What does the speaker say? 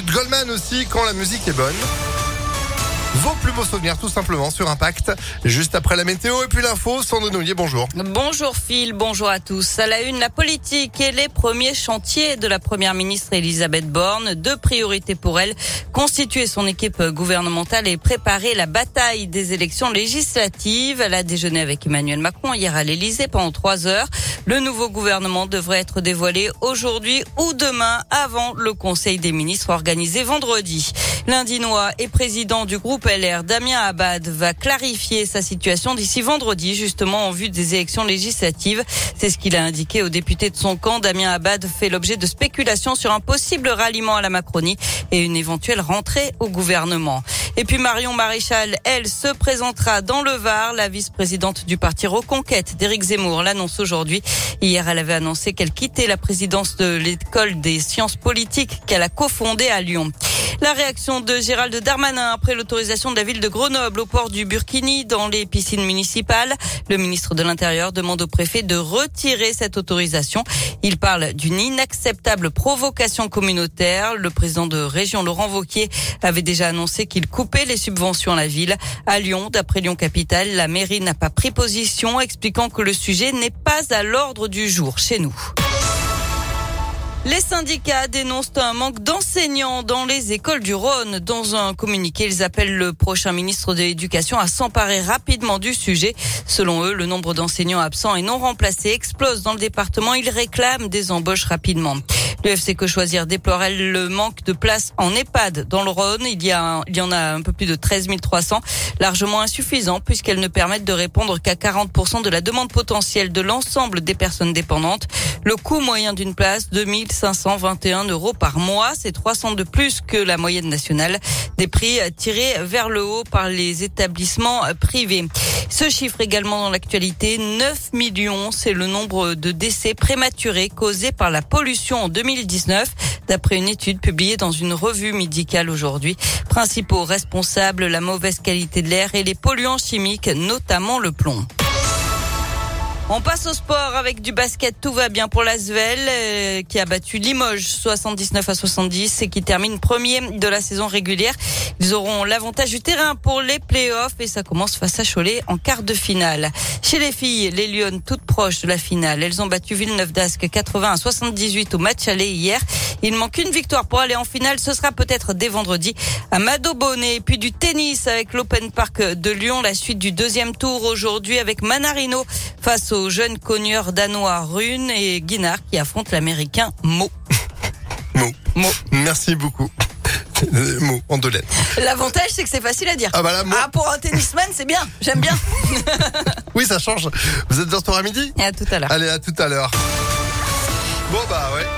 minutes Goldman aussi quand la musique est bonne. Vos plus beaux souvenirs tout simplement sur Impact. Juste après la météo et puis l'info, Sandro Noulier, bonjour. Bonjour Phil, bonjour à tous. À la une, la politique et les premiers chantiers de la première ministre Elisabeth Borne. Deux priorités pour elle, constituer son équipe gouvernementale et préparer la bataille des élections législatives. Elle a déjeuné avec Emmanuel Macron hier à l'Elysée pendant trois heures. Le nouveau gouvernement devrait être dévoilé aujourd'hui ou demain avant le Conseil des ministres organisé vendredi. L'Indinois est président du groupe LR, Damien Abad, va clarifier sa situation d'ici vendredi, justement en vue des élections législatives. C'est ce qu'il a indiqué aux députés de son camp. Damien Abad fait l'objet de spéculations sur un possible ralliement à la Macronie et une éventuelle rentrée au gouvernement. Et puis Marion Maréchal, elle, se présentera dans le Var. La vice-présidente du parti Reconquête d'Éric Zemmour l'annonce aujourd'hui. Hier, elle avait annoncé qu'elle quittait la présidence de l'école des sciences politiques qu'elle a cofondée à Lyon. La réaction de Gérald Darmanin après l'autorisation de la ville de Grenoble au port du Burkini dans les piscines municipales. Le ministre de l'Intérieur demande au préfet de retirer cette autorisation. Il parle d'une inacceptable provocation communautaire. Le président de région, Laurent Vauquier, avait déjà annoncé qu'il coupait les subventions à la ville. À Lyon, d'après Lyon Capitale, la mairie n'a pas pris position, expliquant que le sujet n'est pas à l'ordre du jour chez nous. Les syndicats dénoncent un manque d'enseignants dans les écoles du Rhône. Dans un communiqué, ils appellent le prochain ministre de l'Éducation à s'emparer rapidement du sujet. Selon eux, le nombre d'enseignants absents et non remplacés explose dans le département. Ils réclament des embauches rapidement. Le FC Que Choisir déplore le manque de place en EHPAD dans le Rhône. Il y, a, en a un peu plus de 13 300, largement insuffisant puisqu'elles ne permettent de répondre qu'à 40% de la demande potentielle de l'ensemble des personnes dépendantes. Le coût moyen d'une place, 2521 euros par mois. C'est 300 de plus que la moyenne nationale. Des prix tirés vers le haut par les établissements privés. Ce chiffre également dans l'actualité, 9 millions, c'est le nombre de décès prématurés causés par la pollution en 2019, d'après une étude publiée dans une revue médicale aujourd'hui. Principaux responsables, la mauvaise qualité de l'air et les polluants chimiques, notamment le plomb. On passe au sport avec du basket. Tout va bien pour l'Asvel euh, qui a battu Limoges 79 à 70 et qui termine premier de la saison régulière. Ils auront l'avantage du terrain pour les playoffs et ça commence face à Cholet en quart de finale. Chez les filles, les Lyonnes toutes proches de la finale. Elles ont battu Villeneuve d'Ascq 80 à 78 au match aller hier. Il manque une victoire pour aller en finale. Ce sera peut-être dès vendredi à Mado Bonnet. Puis du tennis avec l'Open Park de Lyon. La suite du deuxième tour aujourd'hui avec Manarino face au jeune cogneur danois Rune et Guinard qui affronte l'américain Mo. Mo. Mo. Merci beaucoup. Mo, en deux lettres. L'avantage, c'est que c'est facile à dire. Ah bah là, Mo. Ah, pour un tennisman, c'est bien. J'aime bien. Oui, ça change. Vous êtes en sport à midi? Et à tout à l'heure. Allez, à tout à l'heure. Bon bah ouais.